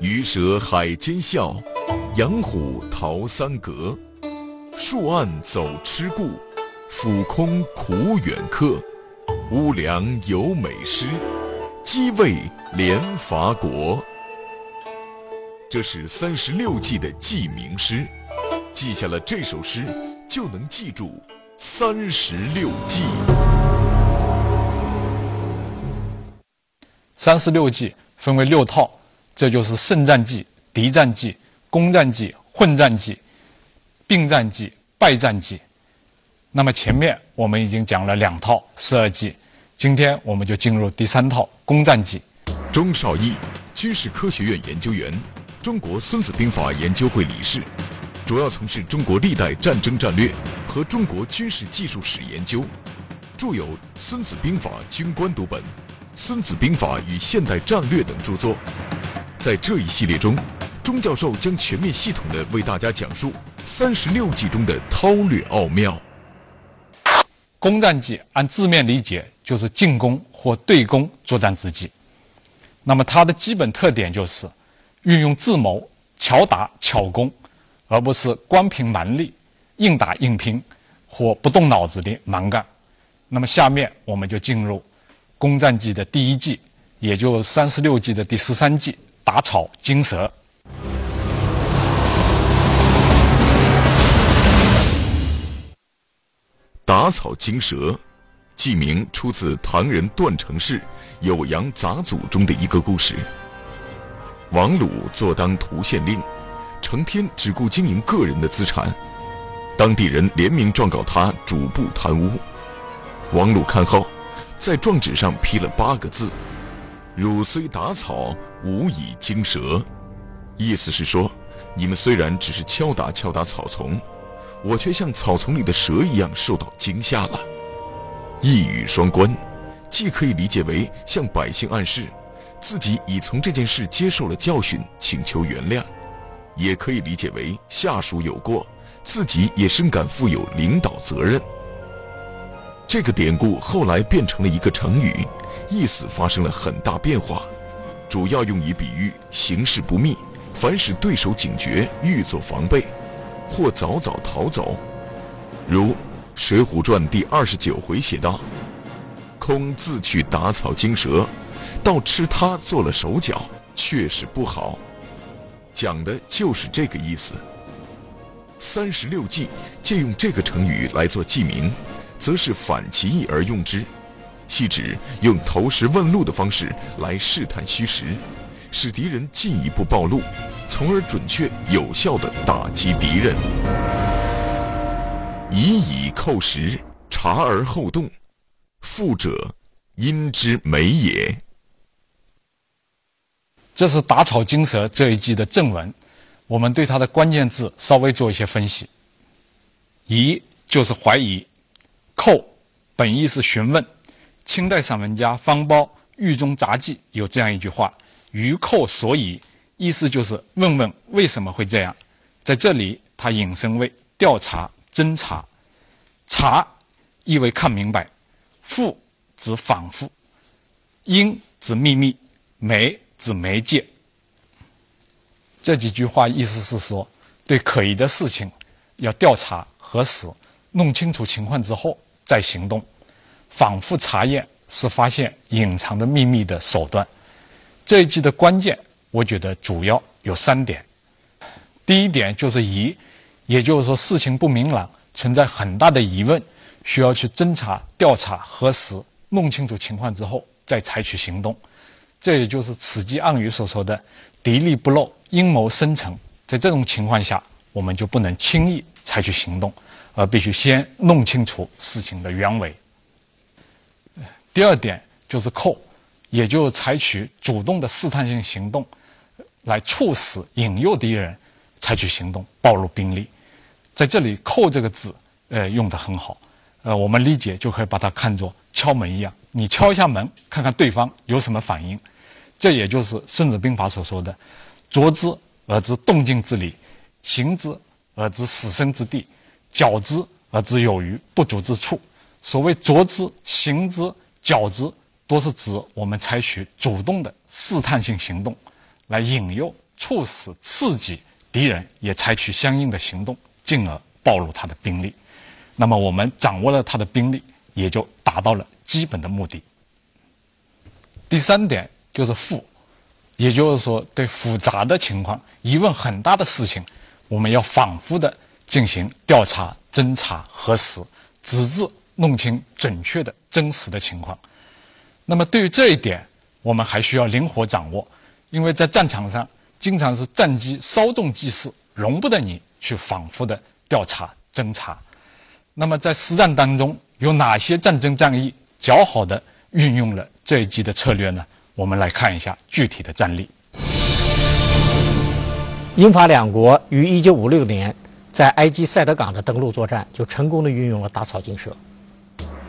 鱼蛇海间笑，羊虎逃三阁。树暗走痴故，俯空苦远客。屋梁有美诗，鸡卫连伐国。这是三十六计的记名诗，记下了这首诗，就能记住三十六计。三十六计分为六套，这就是胜战计、敌战计、攻战计、混战计、并战计、败战计。那么前面我们已经讲了两套十二计，今天我们就进入第三套攻战计。钟绍义，军事科学院研究员，中国孙子兵法研究会理事，主要从事中国历代战争战略和中国军事技术史研究，著有《孙子兵法军官读本》。《孙子兵法与现代战略》等著作，在这一系列中，钟教授将全面系统地为大家讲述三十六计中的韬略奥妙。攻战计按字面理解就是进攻或对攻作战之计，那么它的基本特点就是运用智谋、巧打巧攻，而不是光凭蛮力、硬打硬拼或不动脑子的蛮干。那么下面我们就进入。攻战计的第一计，也就三十六计的第十三计，打草惊蛇。打草惊蛇，记名出自唐人段成式《酉阳杂俎》中的一个故事。王鲁坐当涂县令，成天只顾经营个人的资产，当地人联名状告他主簿贪污。王鲁看后。在状纸上批了八个字：“汝虽打草，无以惊蛇。”意思是说，你们虽然只是敲打敲打草丛，我却像草丛里的蛇一样受到惊吓了。一语双关，既可以理解为向百姓暗示自己已从这件事接受了教训，请求原谅；也可以理解为下属有过，自己也深感负有领导责任。这个典故后来变成了一个成语，意思发生了很大变化，主要用以比喻行事不密，凡使对手警觉，欲做防备，或早早逃走。如《水浒传》第二十九回写道：“空自去打草惊蛇，倒吃他做了手脚，确实不好。”讲的就是这个意思。三十六计借用这个成语来做记名。则是反其意而用之，系指用投石问路的方式来试探虚实，使敌人进一步暴露，从而准确有效地打击敌人。以以扣石，察而后动，富者因之美也。这是打草惊蛇这一季的正文，我们对它的关键字稍微做一些分析。疑就是怀疑。寇本意是询问，清代散文家方苞《狱中杂记》有这样一句话：“于寇所以”，意思就是问问为什么会这样。在这里，它引申为调查、侦查。查意为看明白，复指反复，因指秘密，媒指媒介。这几句话意思是说，对可疑的事情要调查核实，弄清楚情况之后。在行动，反复查验是发现隐藏的秘密的手段。这一季的关键，我觉得主要有三点。第一点就是疑，也就是说事情不明朗，存在很大的疑问，需要去侦查、调查、核实，弄清楚情况之后再采取行动。这也就是此计暗语所说的“敌利不露，阴谋深沉”。在这种情况下，我们就不能轻易采取行动。而必须先弄清楚事情的原委。第二点就是扣，也就采取主动的试探性行动，来促使、引诱敌人采取行动、暴露兵力。在这里“扣”这个字，呃，用的很好。呃，我们理解就可以把它看作敲门一样，你敲一下门，看看对方有什么反应。这也就是《孙子兵法》所说的“着之而知动静之理，行之而知死生之地，矫之而知有余不足之处”。所谓“着之”“行之”“矫之”，都是指我们采取主动的试探性行动，来引诱、促使、刺激敌人也采取相应的行动。进而暴露他的兵力，那么我们掌握了他的兵力，也就达到了基本的目的。第三点就是复，也就是说，对复杂的情况、疑问很大的事情，我们要反复的进行调查、侦查、核实，直至弄清准确的真实的情况。那么对于这一点，我们还需要灵活掌握，因为在战场上，经常是战机稍纵即逝，容不得你。去反复的调查侦查，那么在实战当中有哪些战争战役较好的运用了这一级的策略呢？我们来看一下具体的战例。英法两国于1956年在埃及塞德港的登陆作战，就成功的运用了打草惊蛇。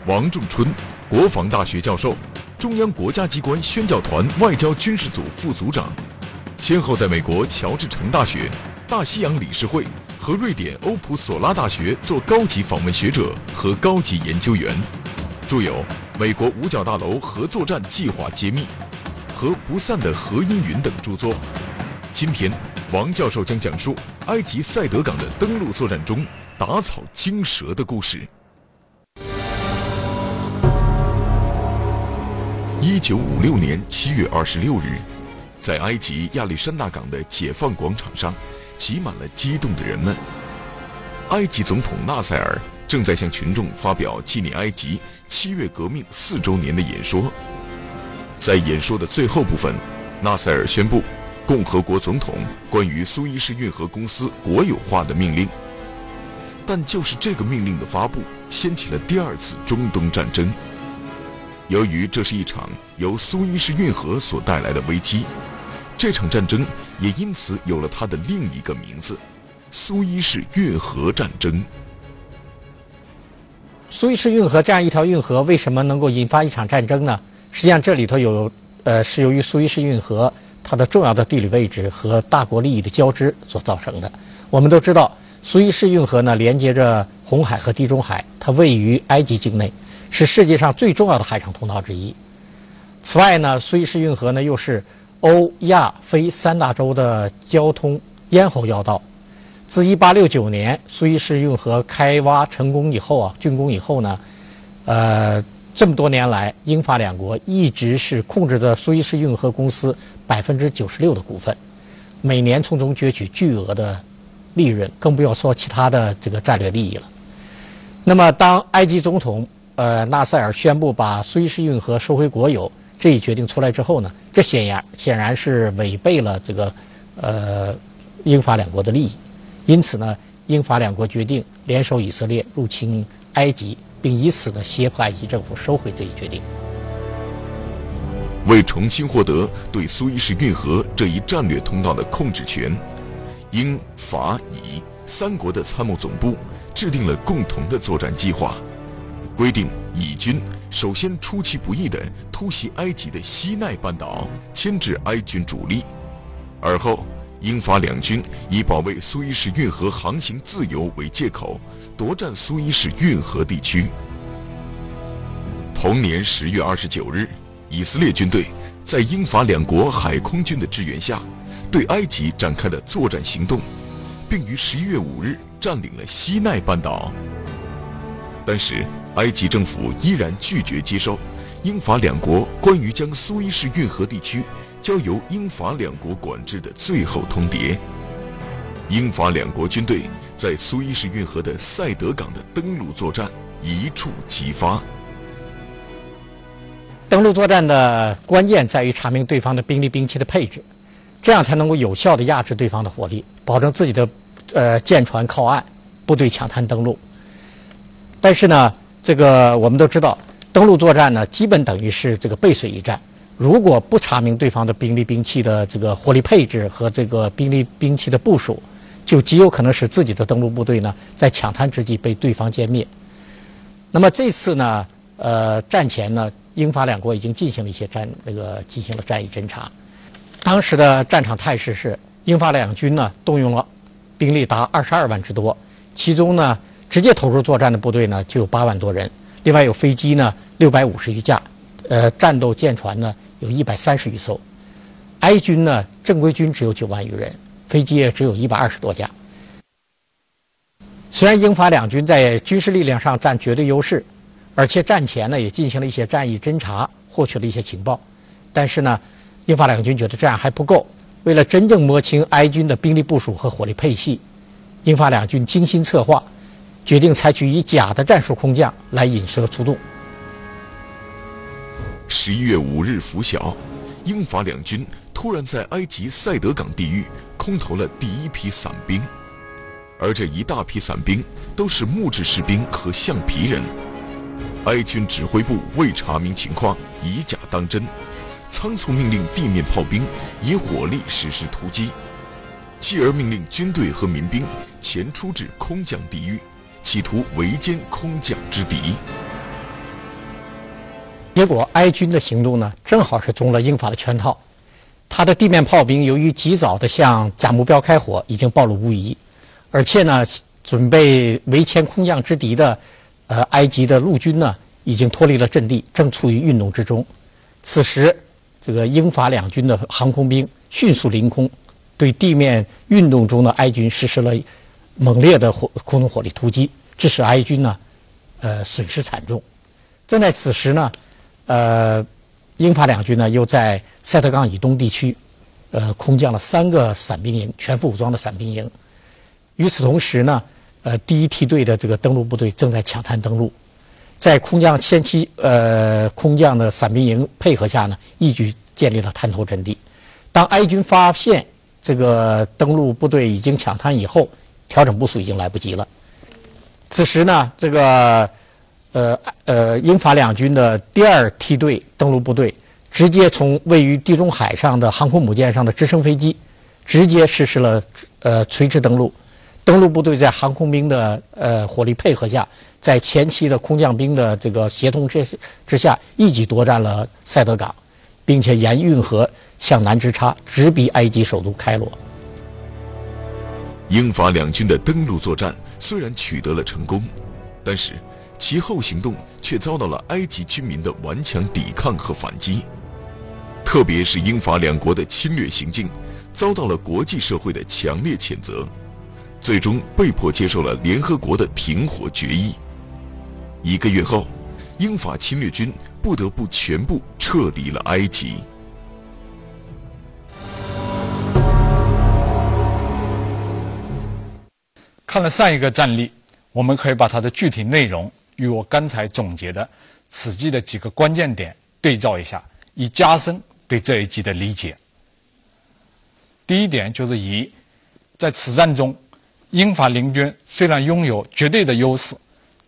王仲春，国防大学教授，中央国家机关宣教团外交军事组副组长，先后在美国乔治城大学、大西洋理事会。和瑞典欧普索拉大学做高级访问学者和高级研究员，著有《美国五角大楼核作战计划揭秘》和《不散的核阴云》等著作。今天，王教授将讲述埃及塞德港的登陆作战中打草惊蛇的故事。一九五六年七月二十六日，在埃及亚历山大港的解放广场上。挤满了激动的人们。埃及总统纳赛尔正在向群众发表纪念埃及七月革命四周年的演说。在演说的最后部分，纳赛尔宣布共和国总统关于苏伊士运河公司国有化的命令。但就是这个命令的发布，掀起了第二次中东战争。由于这是一场由苏伊士运河所带来的危机。这场战争也因此有了它的另一个名字——苏伊士运河战争。苏伊士运河这样一条运河为什么能够引发一场战争呢？实际上，这里头有，呃，是由于苏伊士运河它的重要的地理位置和大国利益的交织所造成的。我们都知道，苏伊士运河呢连接着红海和地中海，它位于埃及境内，是世界上最重要的海上通道之一。此外呢，苏伊士运河呢又是欧亚非三大洲的交通咽喉要道，自1869年苏伊士运河开挖成功以后啊，竣工以后呢，呃，这么多年来，英法两国一直是控制着苏伊士运河公司百分之九十六的股份，每年从中攫取巨额的利润，更不要说其他的这个战略利益了。那么，当埃及总统呃纳赛尔宣布把苏伊士运河收回国有。这一决定出来之后呢，这显然显然是违背了这个，呃，英法两国的利益，因此呢，英法两国决定联手以色列入侵埃及，并以此呢胁迫埃及政府收回这一决定。为重新获得对苏伊士运河这一战略通道的控制权，英法以三国的参谋总部制定了共同的作战计划，规定以军。首先出其不意地突袭埃及的西奈半岛，牵制埃军主力；而后，英法两军以保卫苏伊士运河航行自由为借口，夺占苏伊士运河地区。同年十月二十九日，以色列军队在英法两国海空军的支援下，对埃及展开了作战行动，并于十一月五日占领了西奈半岛。但是，埃及政府依然拒绝接受英法两国关于将苏伊士运河地区交由英法两国管制的最后通牒。英法两国军队在苏伊士运河的塞德港的登陆作战一触即发。登陆作战的关键在于查明对方的兵力兵器的配置，这样才能够有效的压制对方的火力，保证自己的呃舰船靠岸，部队抢滩登陆。但是呢？这个我们都知道，登陆作战呢，基本等于是这个背水一战。如果不查明对方的兵力兵器的这个火力配置和这个兵力兵器的部署，就极有可能使自己的登陆部队呢在抢滩之际被对方歼灭。那么这次呢，呃，战前呢，英法两国已经进行了一些战那个进行了战役侦察。当时的战场态势是，英法两军呢动用了兵力达二十二万之多，其中呢直接投入作战的部队呢就有八万多人，另外有飞机呢六百五十余架，呃，战斗舰船呢。有一百三十余艘，埃军呢正规军只有九万余人，飞机也只有一百二十多架。虽然英法两军在军事力量上占绝对优势，而且战前呢也进行了一些战役侦察，获取了一些情报，但是呢，英法两军觉得这样还不够。为了真正摸清埃军的兵力部署和火力配系，英法两军精心策划，决定采取以假的战术空降来引蛇出洞。十一月五日拂晓，英法两军突然在埃及塞德港地域空投了第一批伞兵，而这一大批伞兵都是木质士兵和橡皮人。埃军指挥部未查明情况，以假当真，仓促命令地面炮兵以火力实施突击，继而命令军队和民兵前出至空降地域，企图围歼空降之敌。结果，埃军的行动呢，正好是中了英法的圈套。他的地面炮兵由于及早的向假目标开火，已经暴露无遗。而且呢，准备围歼空降之敌的，呃，埃及的陆军呢，已经脱离了阵地，正处于运动之中。此时，这个英法两军的航空兵迅速临空，对地面运动中的埃军实施了猛烈的火空中火力突击，致使埃军呢，呃，损失惨重。正在此时呢。呃，英法两军呢又在塞德港以东地区，呃，空降了三个伞兵营，全副武装的伞兵营。与此同时呢，呃，第一梯队的这个登陆部队正在抢滩登陆，在空降先期呃空降的伞兵营配合下呢，一举建立了滩头阵地。当埃军发现这个登陆部队已经抢滩以后，调整部署已经来不及了。此时呢，这个。呃呃，英法两军的第二梯队登陆部队直接从位于地中海上的航空母舰上的直升飞机，直接实施了呃垂直登陆。登陆部队在航空兵的呃火力配合下，在前期的空降兵的这个协同之之下，一举夺占了塞德港，并且沿运河向南直插，直逼埃及首都开罗。英法两军的登陆作战虽然取得了成功，但是。其后行动却遭到了埃及军民的顽强抵抗和反击，特别是英法两国的侵略行径，遭到了国际社会的强烈谴责，最终被迫接受了联合国的停火决议。一个月后，英法侵略军不得不全部撤离了埃及。看了上一个战例，我们可以把它的具体内容。与我刚才总结的此季的几个关键点对照一下，以加深对这一季的理解。第一点就是一，在此战中，英法联军虽然拥有绝对的优势，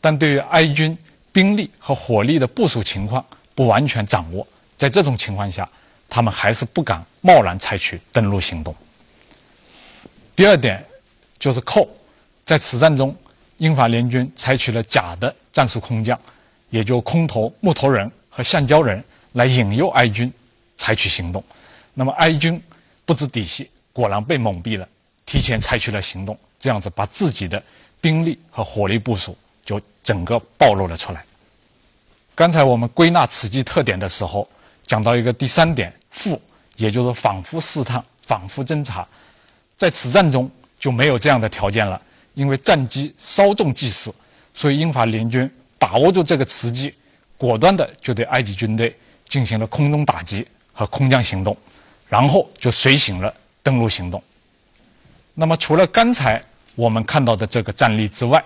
但对于埃军兵力和火力的部署情况不完全掌握，在这种情况下，他们还是不敢贸然采取登陆行动。第二点就是扣，在此战中。英法联军采取了假的战术空降，也就空投木头人和橡胶人来引诱埃军采取行动。那么埃军不知底细，果然被蒙蔽了，提前采取了行动，这样子把自己的兵力和火力部署就整个暴露了出来。刚才我们归纳此计特点的时候，讲到一个第三点复，也就是反复试探、反复侦查，在此战中就没有这样的条件了。因为战机稍纵即逝，所以英法联军把握住这个时机，果断的就对埃及军队进行了空中打击和空降行动，然后就随行了登陆行动。那么，除了刚才我们看到的这个战例之外，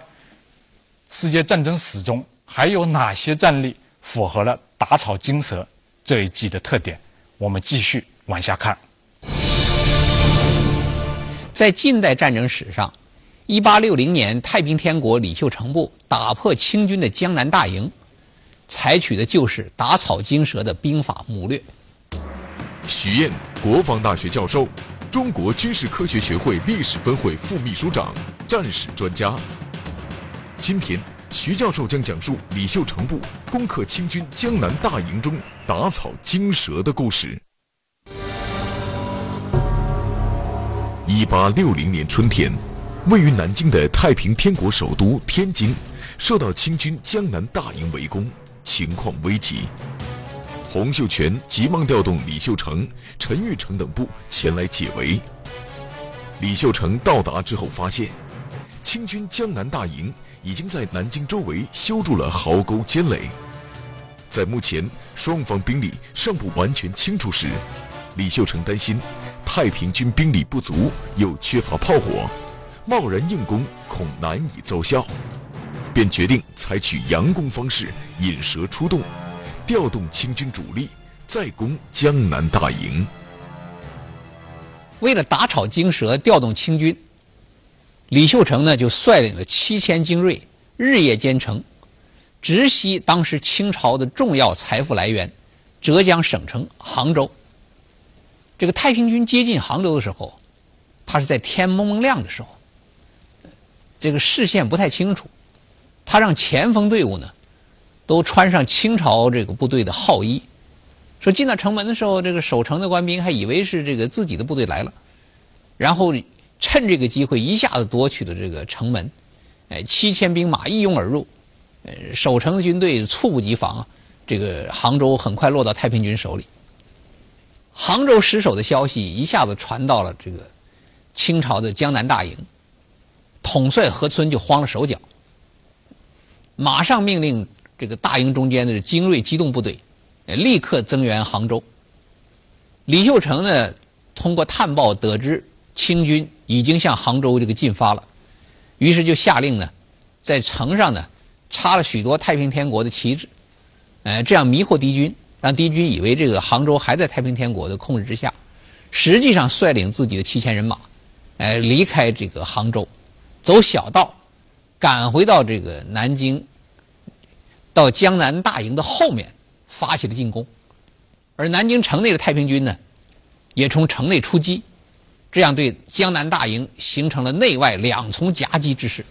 世界战争史中还有哪些战例符合了打草惊蛇这一季的特点？我们继续往下看。在近代战争史上。一八六零年，太平天国李秀成部打破清军的江南大营，采取的就是打草惊蛇的兵法谋略。徐燕，国防大学教授，中国军事科学学会历史分会副秘书长，战史专家。今天，徐教授将讲述李秀成部攻克清军江南大营中打草惊蛇的故事。一八六零年春天，位于南京的太平天国首都天津，受到清军江南大营围攻，情况危急。洪秀全急忙调动李秀成、陈玉成等部前来解围。李秀成到达之后，发现清军江南大营已经在南京周围修筑了壕沟坚垒。在目前双方兵力尚不完全清楚时，李秀成担心太平军兵力不足，又缺乏炮火，贸然硬攻恐难以奏效，便决定采取佯攻方式，引蛇出洞。调动清军主力，再攻江南大营。为了打草惊蛇，调动清军，李秀成呢就率领了七千精锐，日夜兼程，直袭当时清朝的重要财富来源——浙江省城杭州。这个太平军接近杭州的时候，他是在天蒙蒙亮的时候，这个视线不太清楚，他让前锋队伍呢。都穿上清朝这个部队的号衣，说进到城门的时候，这个守城的官兵还以为是这个自己的部队来了，然后趁这个机会一下子夺取了这个城门，哎，七千兵马一拥而入，呃，守城的军队猝不及防啊，这个杭州很快落到太平军手里。杭州失守的消息一下子传到了这个清朝的江南大营，统帅何村就慌了手脚，马上命令。这个大营中间的精锐机动部队，立刻增援杭州。李秀成呢，通过探报得知清军已经向杭州这个进发了，于是就下令呢，在城上呢插了许多太平天国的旗帜，哎，这样迷惑敌军，让敌军以为这个杭州还在太平天国的控制之下。实际上，率领自己的七千人马，哎，离开这个杭州，走小道，赶回到这个南京。到江南大营的后面发起了进攻，而南京城内的太平军呢，也从城内出击，这样对江南大营形成了内外两重夹击之势。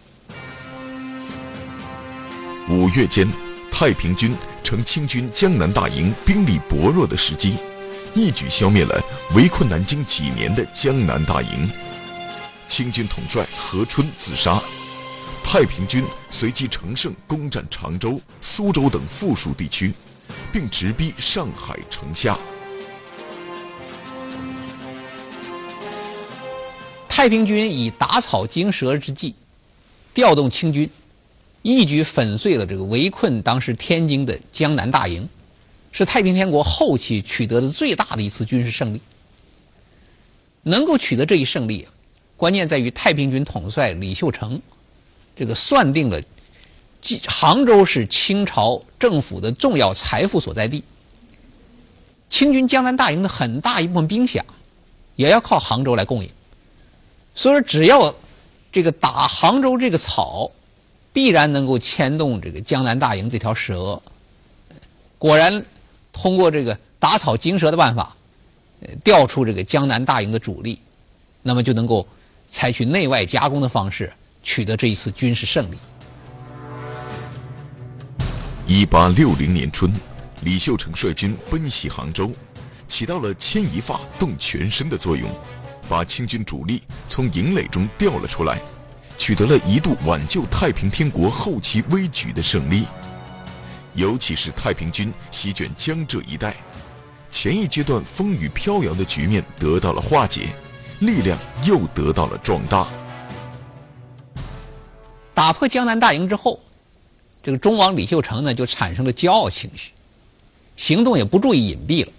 五月间，太平军乘清军江南大营兵力薄弱的时机，一举消灭了围困南京几年的江南大营。清军统帅何春自杀。太平军随即乘胜攻占常州、苏州等附属地区，并直逼上海城下。太平军以打草惊蛇之计，调动清军，一举粉碎了这个围困当时天津的江南大营，是太平天国后期取得的最大的一次军事胜利。能够取得这一胜利，关键在于太平军统帅李秀成。这个算定了，杭州是清朝政府的重要财富所在地。清军江南大营的很大一部分兵饷，也要靠杭州来供应。所以说，只要这个打杭州这个草，必然能够牵动这个江南大营这条蛇。果然，通过这个打草惊蛇的办法，调出这个江南大营的主力，那么就能够采取内外夹攻的方式。取得这一次军事胜利。一八六零年春，李秀成率军奔袭杭州，起到了牵一发动全身的作用，把清军主力从营垒中调了出来，取得了一度挽救太平天国后期危局的胜利。尤其是太平军席卷江浙一带，前一阶段风雨飘摇的局面得到了化解，力量又得到了壮大。打破江南大营之后，这个忠王李秀成呢就产生了骄傲情绪，行动也不注意隐蔽了，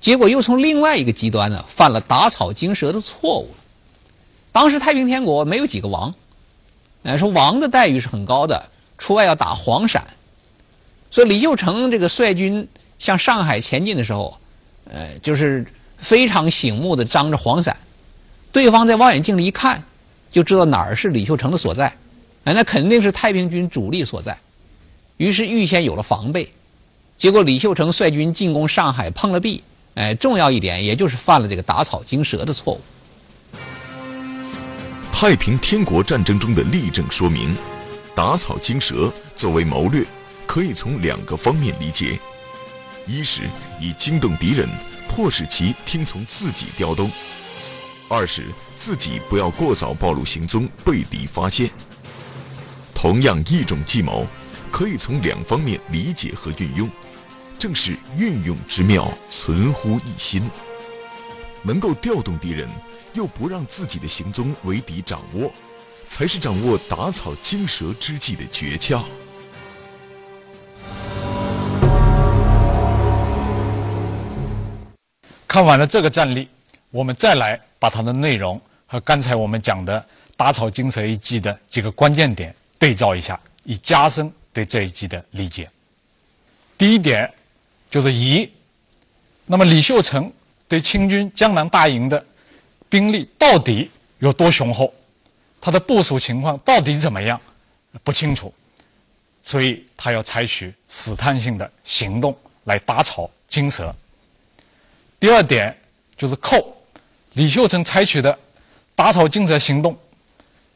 结果又从另外一个极端呢犯了打草惊蛇的错误了。当时太平天国没有几个王，哎，说王的待遇是很高的，出外要打黄陕，所以李秀成这个率军向上海前进的时候，呃，就是非常醒目的张着黄伞，对方在望远镜里一看，就知道哪儿是李秀成的所在。哎，那肯定是太平军主力所在，于是预先有了防备。结果李秀成率军进攻上海，碰了壁，哎，重要一点，也就是犯了这个打草惊蛇的错误。太平天国战争中的例证说明，打草惊蛇作为谋略，可以从两个方面理解：一是以惊动敌人，迫使其听从自己调动；二是自己不要过早暴露行踪，被敌发现。同样一种计谋，可以从两方面理解和运用。正是运用之妙，存乎一心。能够调动敌人，又不让自己的行踪为敌掌握，才是掌握打草惊蛇之计的诀窍。看完了这个战例，我们再来把它的内容和刚才我们讲的打草惊蛇一计的几个关键点对照一下，以加深对这一计的理解。第一点。就是疑，那么李秀成对清军江南大营的兵力到底有多雄厚？他的部署情况到底怎么样？不清楚，所以他要采取试探性的行动来打草惊蛇。第二点就是寇，李秀成采取的打草惊蛇行动，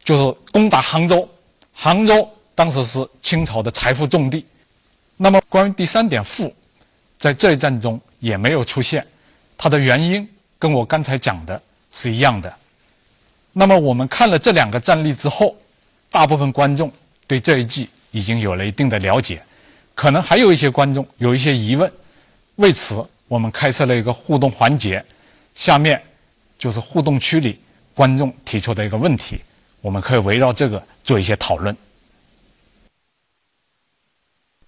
就是攻打杭州。杭州当时是清朝的财富重地。那么关于第三点富。在这一战中也没有出现，它的原因跟我刚才讲的是一样的。那么我们看了这两个战例之后，大部分观众对这一季已经有了一定的了解，可能还有一些观众有一些疑问。为此，我们开设了一个互动环节，下面就是互动区里观众提出的一个问题，我们可以围绕这个做一些讨论。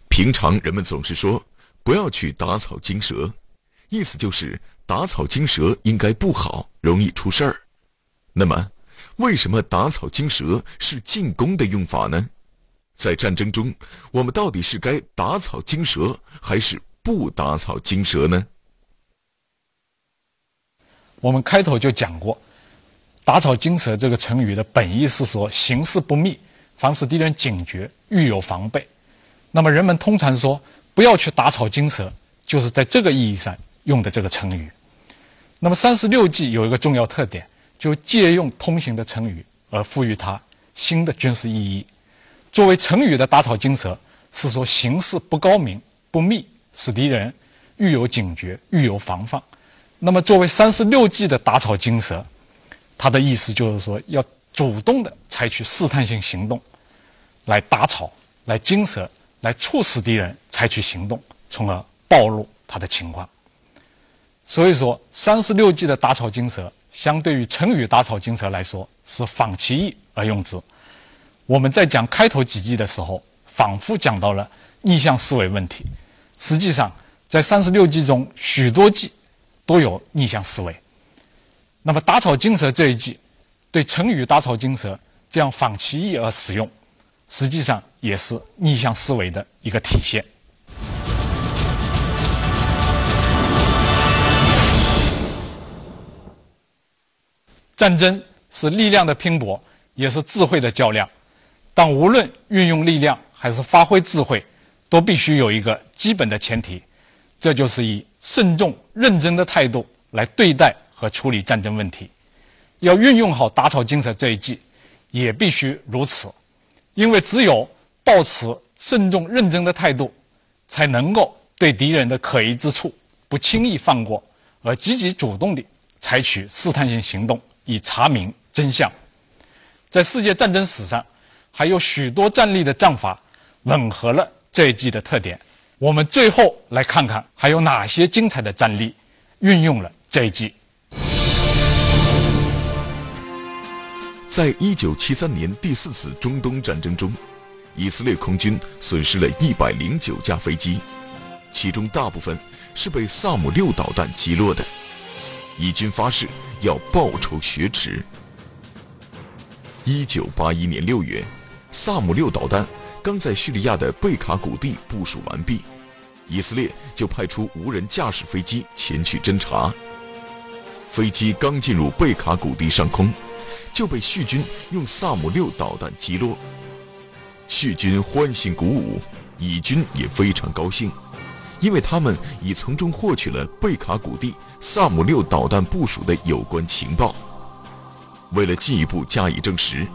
平常人们总是说。不要去打草惊蛇，意思就是打草惊蛇应该不好，容易出事儿。那么，为什么打草惊蛇是进攻的用法呢？在战争中，我们到底是该打草惊蛇，还是不打草惊蛇呢？我们开头就讲过，“打草惊蛇”这个成语的本意是说形势不密，防止敌人警觉，欲有防备。那么人们通常说。不要去打草惊蛇，就是在这个意义上用的这个成语。那么三十六计有一个重要特点，就借用通行的成语而赋予它新的军事意义。作为成语的打草惊蛇，是说形势不高明、不密，使敌人欲有警觉、欲有防范。那么作为三十六计的打草惊蛇，它的意思就是说要主动的采取试探性行动，来打草、来惊蛇。来促使敌人采取行动，从而暴露他的情况。所以说，三十六计的打草惊蛇，相对于成语打草惊蛇来说，是仿其意而用之。我们在讲开头几计的时候，反复讲到了逆向思维问题。实际上，在三十六计中，许多计都有逆向思维。那么，打草惊蛇这一计，对成语打草惊蛇这样仿其意而使用。实际上也是逆向思维的一个体现。战争是力量的拼搏，也是智慧的较量。但无论运用力量还是发挥智慧，都必须有一个基本的前提，这就是以慎重认真的态度来对待和处理战争问题。要运用好打草惊蛇这一计，也必须如此。因为只有抱持慎重认真的态度，才能够对敌人的可疑之处不轻易放过，而积极主动地采取试探性行动，以查明真相。在世界战争史上，还有许多战例的战法吻合了这一计的特点。我们最后来看看还有哪些精彩的战例运用了这一计。在一九七三年第四次中东战争中，以色列空军损失了一百零九架飞机，其中大部分是被萨姆六导弹击落的。以军发誓要报仇雪耻。一九八一年六月，萨姆六导弹刚在叙利亚的贝卡谷地部署完毕，以色列就派出无人驾驶飞机前去侦查。飞机刚进入贝卡谷地上空。就被叙军用萨姆六导弹击落，叙军欢欣鼓舞，以军也非常高兴，因为他们已从中获取了贝卡谷地萨姆六导弹部署的有关情报。为了进一步加以证实，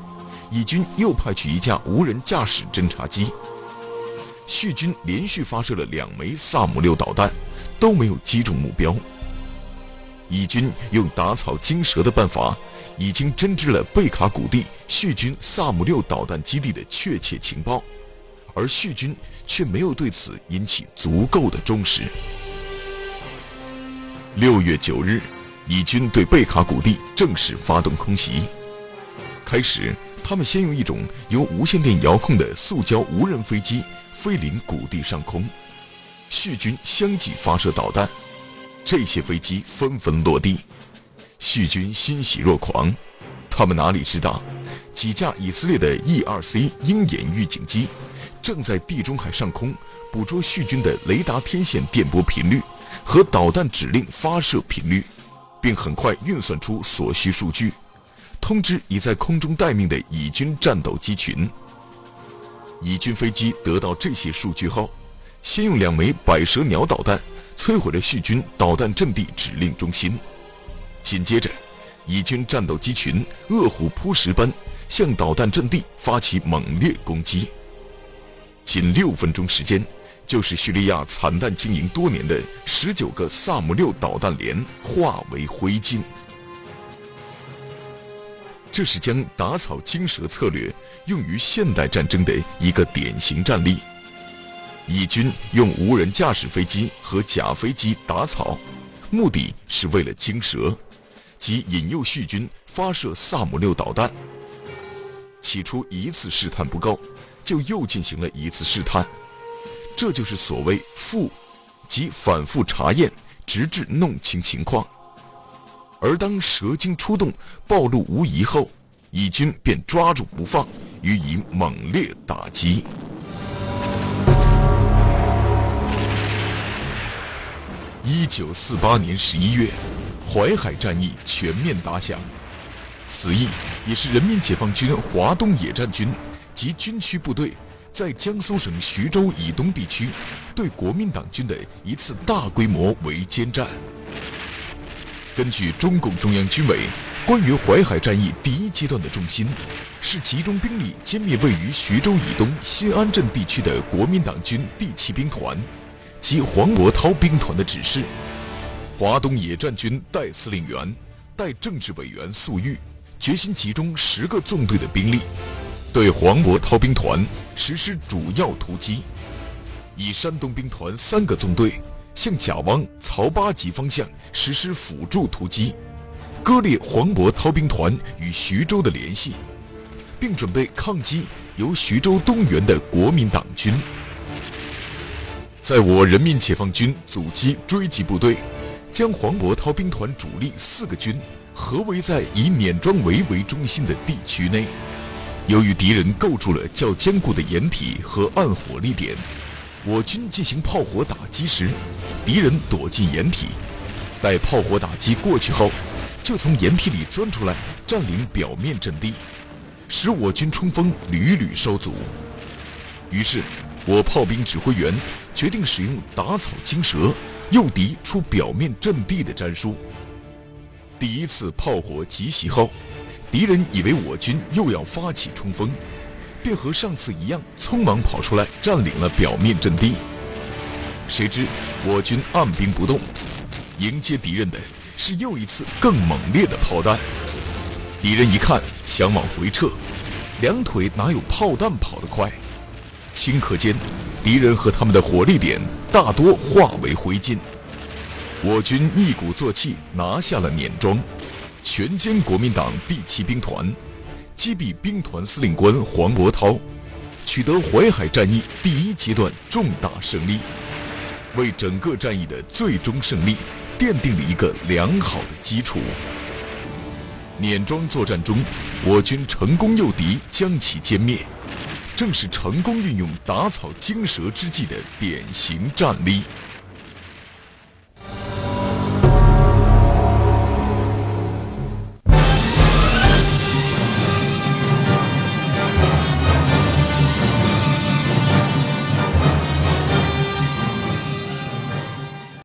以军又派去一架无人驾驶侦察机。叙军连续发射了两枚萨姆六导弹，都没有击中目标。以军用打草惊蛇的办法，已经侦知了贝卡谷地叙军萨姆六导弹基地的确切情报，而叙军却没有对此引起足够的重视。六月九日，以军对贝卡谷地正式发动空袭。开始，他们先用一种由无线电遥控的塑胶无人飞机。飞临谷地上空，叙军相继发射导弹，这些飞机纷纷落地，叙军欣喜若狂。他们哪里知道，几架以色列的 E-2C 鹰眼预警机正在地中海上空捕捉叙军的雷达天线电波频率和导弹指令发射频率，并很快运算出所需数据，通知已在空中待命的以军战斗机群。以军飞机得到这些数据后，先用两枚百蛇鸟导弹摧毁了叙军导弹阵地指令中心。紧接着，以军战斗机群饿虎扑食般向导弹阵地发起猛烈攻击。仅六分钟时间，就使叙利亚惨淡经营多年的十九个萨姆六导弹连化为灰烬。这是将打草惊蛇策略用于现代战争的一个典型战例。以军用无人驾驶飞机和假飞机打草，目的是为了惊蛇，即引诱叙军发射萨姆六导弹。起初一次试探不够，就又进行了一次试探，这就是所谓“复”，即反复查验，直至弄清情况。而当蛇精出动，暴露无遗后，以军便抓住不放，予以猛烈打击。一九四八年十一月，淮海战役全面打响，此役也是人民解放军华东野战军及军区部队在江苏省徐州以东地区对国民党军的一次大规模围歼战。根据中共中央军委关于淮海战役第一阶段的重心，是集中兵力歼灭位于徐州以东新安镇地区的国民党军第七兵团及黄伯韬兵团的指示，华东野战军代司令员、代政治委员粟裕决心集中十个纵队的兵力，对黄伯韬兵团实施主要突击，以山东兵团三个纵队。向贾汪、曹八级方向实施辅助突击，割裂黄渤韬兵团与徐州的联系，并准备抗击由徐州东援的国民党军。在我人民解放军阻击追击部队将黄渤韬兵团主力四个军合围在以碾庄围为中心的地区内，由于敌人构筑了较坚固的掩体和暗火力点。我军进行炮火打击时，敌人躲进掩体，待炮火打击过去后，就从掩体里钻出来，占领表面阵地，使我军冲锋屡屡受阻。于是，我炮兵指挥员决定使用打草惊蛇，诱敌出表面阵地的战术。第一次炮火急袭后，敌人以为我军又要发起冲锋。便和上次一样，匆忙跑出来占领了表面阵地。谁知我军按兵不动，迎接敌人的是又一次更猛烈的炮弹。敌人一看，想往回撤，两腿哪有炮弹跑得快？顷刻间，敌人和他们的火力点大多化为灰烬。我军一鼓作气拿下了碾庄，全歼国民党第七兵团。击毙兵团司令官黄伯韬，取得淮海战役第一阶段重大胜利，为整个战役的最终胜利奠定了一个良好的基础。碾庄作战中，我军成功诱敌，将其歼灭，正是成功运用打草惊蛇之计的典型战例。